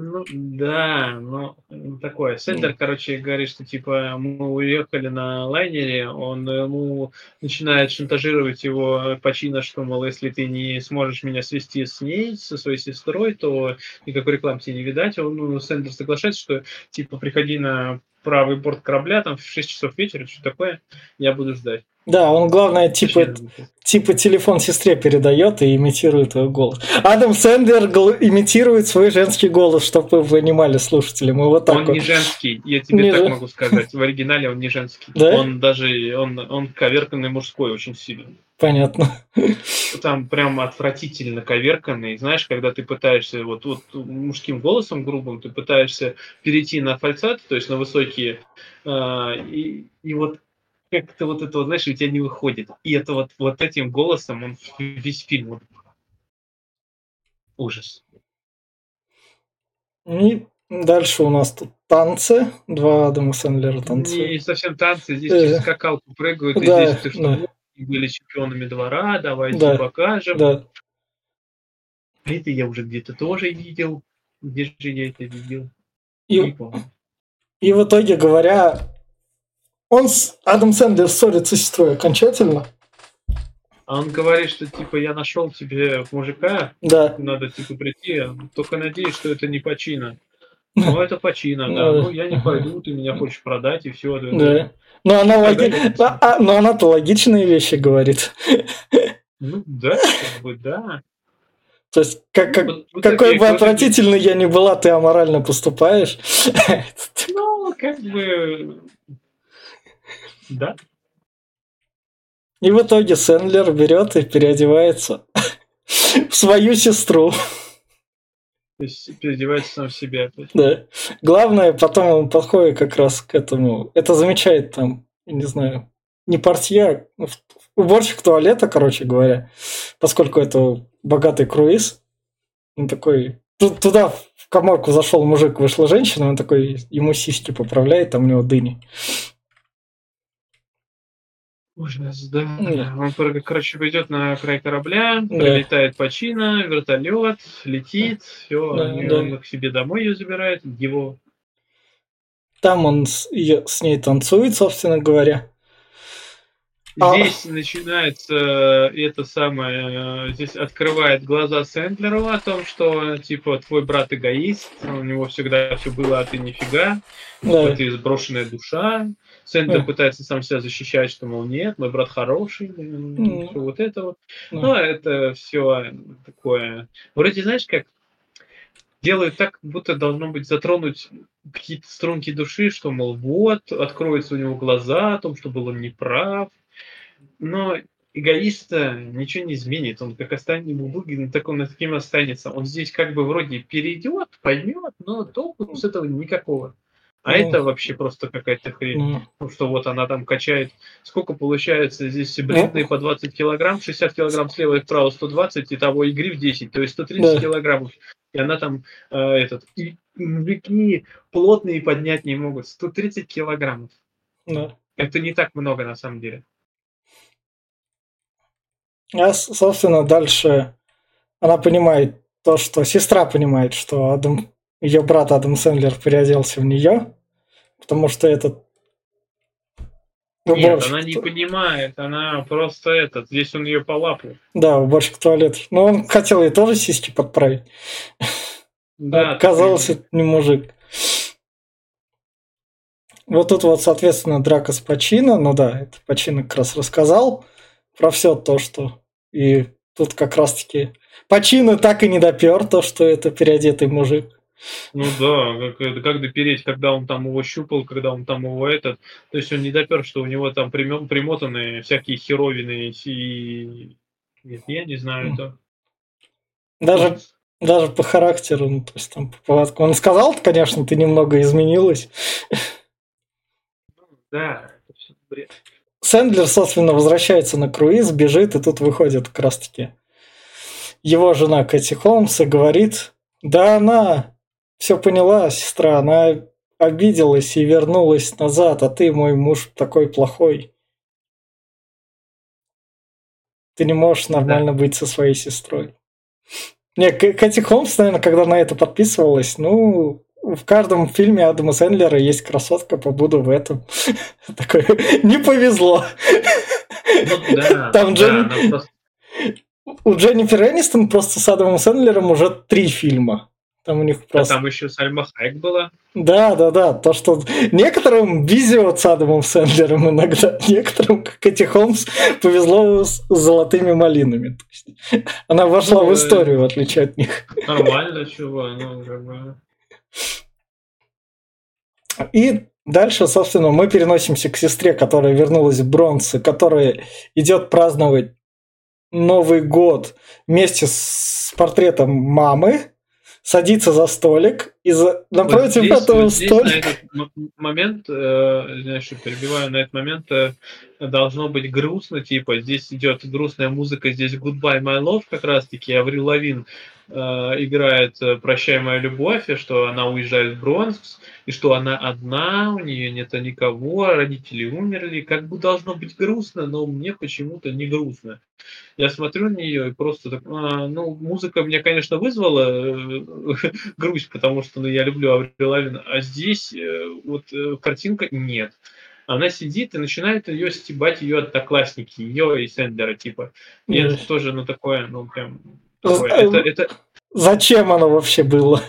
Speaker 2: Ну да, ну такое. Сендер, короче, говорит, что типа мы уехали на лайнере, он ему начинает шантажировать его почина, что, мол, если ты не сможешь меня свести с ней, со своей сестрой, то никакой рекламы тебе не видать. Он, ну, Сендер соглашается, что типа приходи на правый борт корабля, там в 6 часов вечера, что такое, я буду ждать.
Speaker 1: Да, он, главное, типа, типа телефон сестре передает и имитирует его голос. Адам Сэндлер имитирует свой женский голос, чтобы вы понимали, слушатели. Мы вот так
Speaker 2: он
Speaker 1: вот.
Speaker 2: не женский, я тебе не так же... могу сказать. В оригинале он не женский. Да? Он даже, он, он коверканный мужской очень сильно.
Speaker 1: Понятно.
Speaker 2: Там прям отвратительно коверканный. Знаешь, когда ты пытаешься вот, вот мужским голосом грубым, ты пытаешься перейти на фальцет, то есть на высокие, э, и, и вот как-то вот это, вот, знаешь, у тебя не выходит. И это вот, вот этим голосом он весь фильм вот... ужас.
Speaker 1: И дальше у нас тут танцы. Два Адама Сэндлера танцы.
Speaker 2: Не совсем танцы, здесь э, через скакалку прыгают, да, и здесь ты что, да. Были чемпионами двора, давайте да, покажем. Да. это я уже где-то тоже видел. Где же я это видел?
Speaker 1: И,
Speaker 2: Не помню.
Speaker 1: и в итоге говоря, он с Адам Сэндлер ссорится с сестрой окончательно.
Speaker 2: А он говорит, что типа я нашел тебе мужика,
Speaker 1: Да.
Speaker 2: надо типа прийти, только надеюсь, что это не почина. Ну, это почина, да.
Speaker 1: Да.
Speaker 2: Ну, я не пойду, ты меня хочешь продать, и все.
Speaker 1: Да. Но она, логи... А- но она-то логичные вещи говорит.
Speaker 2: Ну, да, как бы, да.
Speaker 1: То есть, как, как-
Speaker 2: Вот- вот
Speaker 1: какой бы отвратительный я ни была, ты аморально поступаешь.
Speaker 2: Ну, как бы... Да.
Speaker 1: И в итоге Сэндлер берет и переодевается в свою сестру.
Speaker 2: То есть переодевается сам в себя.
Speaker 1: Да. Главное, потом он подходит как раз к этому. Это замечает там, я не знаю, не портье, а уборщик туалета, короче говоря, поскольку это богатый круиз. Он такой... ту- Туда в коморку зашел мужик, вышла женщина, он такой ему сиськи поправляет, там у него дыни.
Speaker 2: Ужас, да.
Speaker 1: Да.
Speaker 2: Он, кор- короче, пойдет на край корабля,
Speaker 1: Да.
Speaker 2: прилетает почина, вертолет, летит, все,
Speaker 1: Да, да.
Speaker 2: он к себе домой ее забирает, его.
Speaker 1: Там он с, её- с ней танцует, собственно говоря. А.
Speaker 2: Здесь начинается э, это самое, э, здесь открывает глаза Сэндлеру о том, что типа твой брат эгоист, у него всегда все было, а ты нифига,
Speaker 1: Да.
Speaker 2: ты сброшенная душа. Сэндлер
Speaker 1: Да.
Speaker 2: пытается сам себя защищать, что, мол, нет, мой брат хороший,
Speaker 1: Мгм.
Speaker 2: всё вот это вот.
Speaker 1: Да.
Speaker 2: Ну, это все такое. Вроде, знаешь, как делают так, будто должно быть затронуть какие-то струнки души, что, мол, вот, откроются у него глаза о том, что был он неправ. Но эгоиста ничего не изменит. Он как останется выгодно, так он таким останется. Он здесь как бы вроде перейдет, поймет, но толку с этого никакого. А
Speaker 1: Ну.
Speaker 2: это вообще просто какая-то хрень.
Speaker 1: Ну,
Speaker 2: Ну, что вот она там качает, сколько получается здесь бритные по 20 килограмм, 60 килограмм слева и вправо 120, и того игры в 10, то есть 130
Speaker 1: Да.
Speaker 2: килограммов. И она там э, этот, и мужики плотные поднять не могут, 130 килограммов.
Speaker 1: да.
Speaker 2: Это не так много на самом деле.
Speaker 1: А, собственно, дальше она понимает то, что сестра понимает, что Адам, ее брат Адам Сэндлер переоделся в нее, потому что этот
Speaker 2: Нет,
Speaker 1: уборщик
Speaker 2: она не понимает, она просто этот, здесь он ее полапал.
Speaker 1: Да, уборщик туалета. Но он хотел ей тоже сиськи подправить.
Speaker 2: Да,
Speaker 1: Оказалось, это не мужик. Вот тут вот, соответственно, драка с Пачино. Ну да, это Пачино как раз рассказал про все то, что... И тут как раз-таки Пачино так и не допер то, что это переодетый мужик.
Speaker 2: Ну да, как, как допереть, когда он там его щупал, когда он там его этот. То есть он не допер, что у него там примё- примотаны всякие херовины и... Нет, я не знаю это.
Speaker 1: Даже, даже по характеру, ну, то есть там по повадку. Он сказал, конечно, ты немного изменилась.
Speaker 2: Да, это всё бред.
Speaker 1: Сэндлер, собственно, возвращается на круиз, бежит, и тут выходит как раз-таки его жена Кэти Холмс и говорит, да она все поняла, сестра, она обиделась и вернулась назад, а ты, мой муж, такой плохой. Ты не можешь нормально быть со своей сестрой. Не, Кэти Холмс, наверное, когда на это подписывалась, ну, в каждом фильме Адама Сэндлера есть красотка, побуду в этом. Такое, не повезло.
Speaker 2: Ну да,
Speaker 1: Там
Speaker 2: да, она просто-
Speaker 1: У Дженнифер Энистон просто с Адамом Сэндлером уже три фильма. Там у них
Speaker 2: а
Speaker 1: просто...
Speaker 2: там еще Сальма Хайек была.
Speaker 1: Да, да, да. То, что некоторым везет с Адамом Сэндлером иногда, некоторым, как Эти Холмс, повезло с золотыми малинами. Она вошла
Speaker 2: Ну,
Speaker 1: в
Speaker 2: э,
Speaker 1: историю, в отличие от них.
Speaker 2: Нормально, чего, ну, как бы...
Speaker 1: И дальше, собственно, мы переносимся к сестре, которая вернулась в Бронс, и которая идет праздновать Новый год вместе с портретом мамы, садится за столик, из напротив вот этого
Speaker 2: здесь, столика... на этот момент, э, знаешь, перебиваю, на этот момент э, должно быть грустно, типа, здесь идет грустная музыка, здесь Goodbye My Love как раз-таки, Аврил Лавин играет э, «Прощай, моя любовь», и что она уезжает в Бронкс, и что она одна, у нее нет никого, родители умерли, как бы должно быть грустно, но мне почему-то не грустно. Я смотрю на нее и просто так, а, ну, музыка меня, конечно, вызвала э, грусть, потому что ну, я люблю Аврил Лавин, а здесь э, вот э, картинка нет она сидит и начинает ее стебать ее одноклассники, ее и Сендера, типа. И это тоже, ну, такое, ну, прям...
Speaker 1: Это, это... Зачем оно вообще было?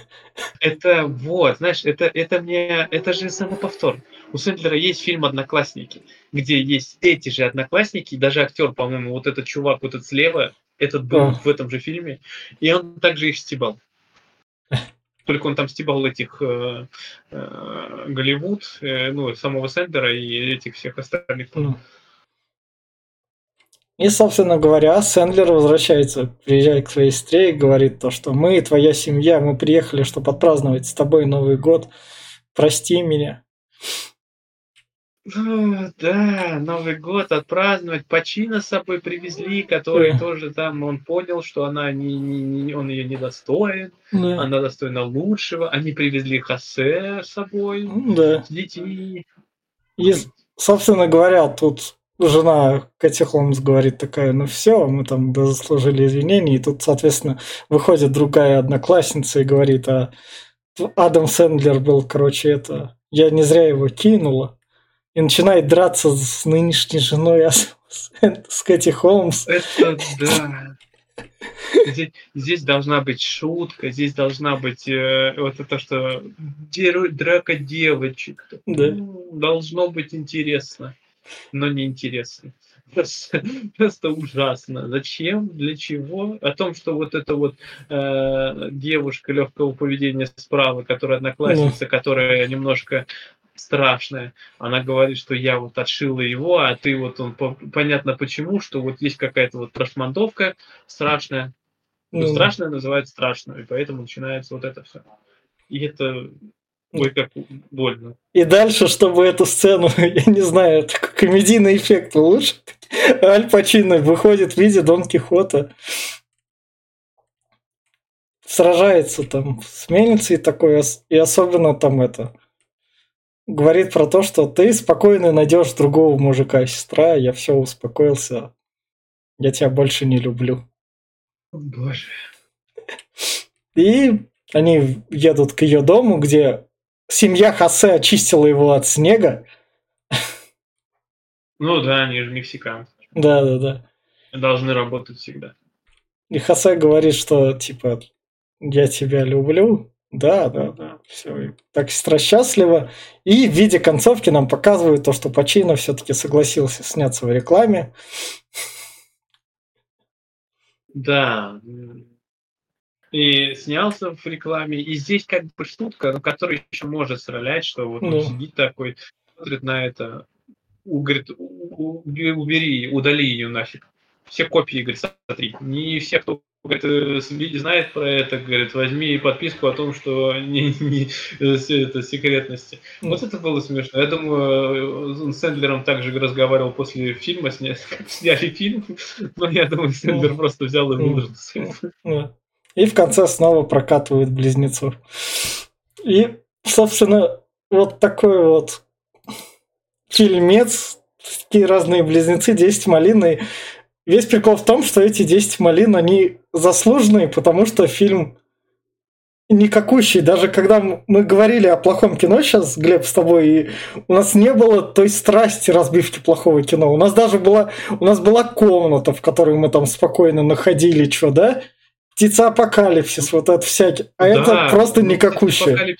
Speaker 2: Это вот, знаешь, это, это мне, это же самоповтор. У Сэндлера есть фильм «Одноклассники», где есть эти же одноклассники, даже актер, по-моему, вот этот чувак, вот этот слева, этот был в этом же фильме, и он также их стебал. Только он там стебал этих э, э, Голливуд, э, ну, самого Сендера и этих всех остальных. Ну.
Speaker 1: И, собственно говоря, Сэндлер возвращается, приезжает к своей сестре и говорит то, что мы, твоя семья, мы приехали, чтобы отпраздновать с тобой Новый год. Прости меня.
Speaker 2: Да, Новый год отпраздновать. Пачина с собой привезли, который тоже там, он понял, что она не, не, не он ее не достоин, да. она достойна лучшего. Они привезли Хосе с собой,
Speaker 1: да.
Speaker 2: детьми.
Speaker 1: И, собственно говоря, тут жена Кэти Холмс говорит такая, ну все, мы там заслужили извинения, и тут, соответственно, выходит другая одноклассница и говорит, а Адам Сэндлер был, короче, это, я не зря его кинула, и начинает драться с нынешней женой с, Кэти Холмс.
Speaker 2: Это да. Здесь, здесь должна быть шутка, здесь должна быть э, вот это, что драка девочек. Да. Должно быть интересно но неинтересно. Просто, просто ужасно. Зачем? Для чего? О том, что вот эта вот э, девушка легкого поведения справа, которая одноклассница, mm. которая немножко страшная, она говорит, что я вот отшила его, а ты вот он понятно почему, что вот есть какая-то вот прошмандовка страшная. Ну, страшная называют страшную, и поэтому начинается вот это все. И это Ой, как больно.
Speaker 1: И дальше, чтобы эту сцену, я не знаю, комедийный эффект улучшить, Аль Пачино выходит в виде Дон Кихота, сражается там с мельницей такой, и особенно там это, говорит про то, что ты спокойно найдешь другого мужика, сестра, я все успокоился, я тебя больше не люблю.
Speaker 2: Боже.
Speaker 1: И они едут к ее дому, где семья Хосе очистила его от снега.
Speaker 2: Ну да, они же мексиканцы.
Speaker 1: Да, да, да.
Speaker 2: Должны работать всегда.
Speaker 1: И Хосе говорит, что типа я тебя люблю. Да, да, да. Все. Так сестра счастлива. И в виде концовки нам показывают то, что Пачино все-таки согласился сняться в рекламе.
Speaker 2: Да, и снялся в рекламе. И здесь как бы штука, ну, которая еще может стрелять, что вот он ну. сидит такой, смотрит на это, говорит, убери, удали ее нафиг. Все копии, говорит, смотри. Не все, кто говорит, э, знает про это, говорит, возьми подписку о том, что не, не все это секретности. Mm. Вот это было смешно. Я думаю, с Сэндлером также разговаривал после фильма, сня, сняли фильм, но я думаю, Сэндлер mm. просто взял и выложил. Mm.
Speaker 1: И в конце снова прокатывают близнецов. И, собственно, вот такой вот фильмец, такие разные близнецы, 10 малин. И весь прикол в том, что эти 10 малин, они заслуженные, потому что фильм никакущий. Даже когда мы говорили о плохом кино сейчас, Глеб, с тобой, и у нас не было той страсти разбивки плохого кино. У нас даже была, у нас была комната, в которой мы там спокойно находили что, да? Птица апокалипсис, вот это всякий. А да, это просто никакущее.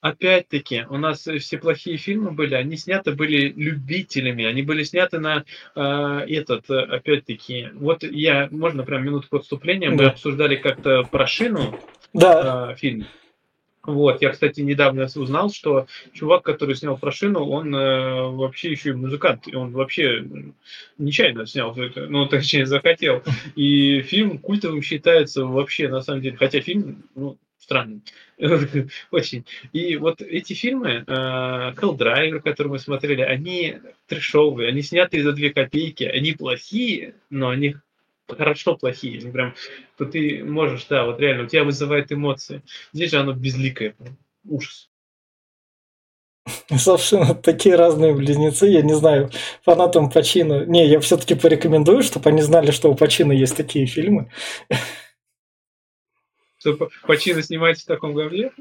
Speaker 2: Опять-таки, у нас все плохие фильмы были, они сняты были любителями, они были сняты на э, этот, опять-таки, вот я, можно прям минутку отступления, да. мы обсуждали как-то про шину
Speaker 1: да.
Speaker 2: э, фильм. Вот, я, кстати, недавно узнал, что чувак, который снял Прошину, он э, вообще еще и музыкант, и он вообще нечаянно снял это, ну, точнее, захотел. И фильм культовым считается вообще, на самом деле, хотя фильм, ну, странным. Очень. И вот эти фильмы, Hell Driver, который мы смотрели, они трешовые, они сняты за две копейки, они плохие, но они хорошо плохие. Они прям, то ты можешь, да, вот реально, у тебя вызывает эмоции. Здесь же оно безликое. Ужас.
Speaker 1: Собственно, такие разные близнецы. Я не знаю, фанатам Пачино... Не, я все-таки порекомендую, чтобы они знали, что у Пачино есть такие фильмы.
Speaker 2: Что Пачино снимается в таком говне?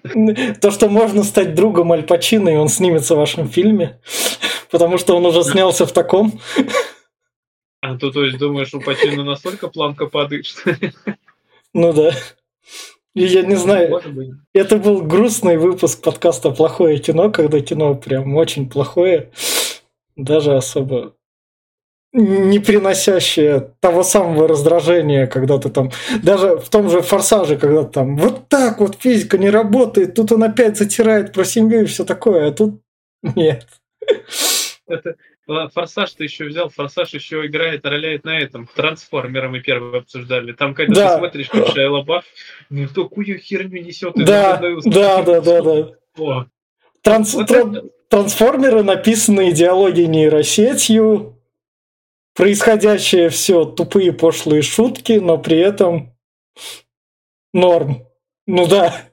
Speaker 1: То, что можно стать другом Аль Пачино, и он снимется в вашем фильме. Потому что он уже снялся в таком.
Speaker 2: А ты, то есть, думаешь, у Пачино настолько планка падает, что
Speaker 1: Ну да. Я не знаю, это был грустный выпуск подкаста «Плохое кино», когда кино прям очень плохое, даже особо не приносящее того самого раздражения, когда ты там, даже в том же «Форсаже», когда там вот так вот физика не работает, тут он опять затирает про семью и все такое, а тут нет.
Speaker 2: Это, Форсаж ты еще взял, Форсаж еще играет, роляет на этом. Трансформера мы первые обсуждали. Там, когда да. ты смотришь, как Шайя Лабаф, ну такую херню несет.
Speaker 1: Да, да, да, да, да. О. Транс, вот тран, это... Трансформеры написаны идеологией нейросетью, происходящее все тупые пошлые шутки, но при этом норм. Ну да.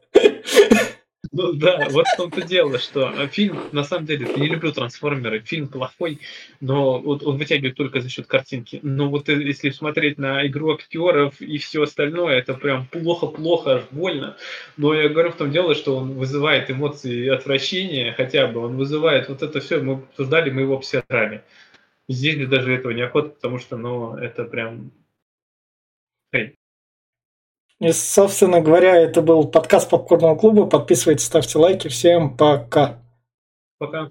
Speaker 2: Ну да, вот в том-то дело, что э, фильм, на самом деле, я не люблю трансформеры, фильм плохой, но вот он вытягивает только за счет картинки. Но вот э, если смотреть на игру актеров и все остальное, это прям плохо-плохо, аж больно. Но я говорю в том дело, что он вызывает эмоции отвращения хотя бы, он вызывает вот это все, мы обсуждали, мы его обсирали. Здесь даже этого неохота, потому что, ну, это прям... Эй,
Speaker 1: и, собственно говоря, это был подкаст Попкорного клуба. Подписывайтесь, ставьте лайки. Всем пока.
Speaker 2: Пока.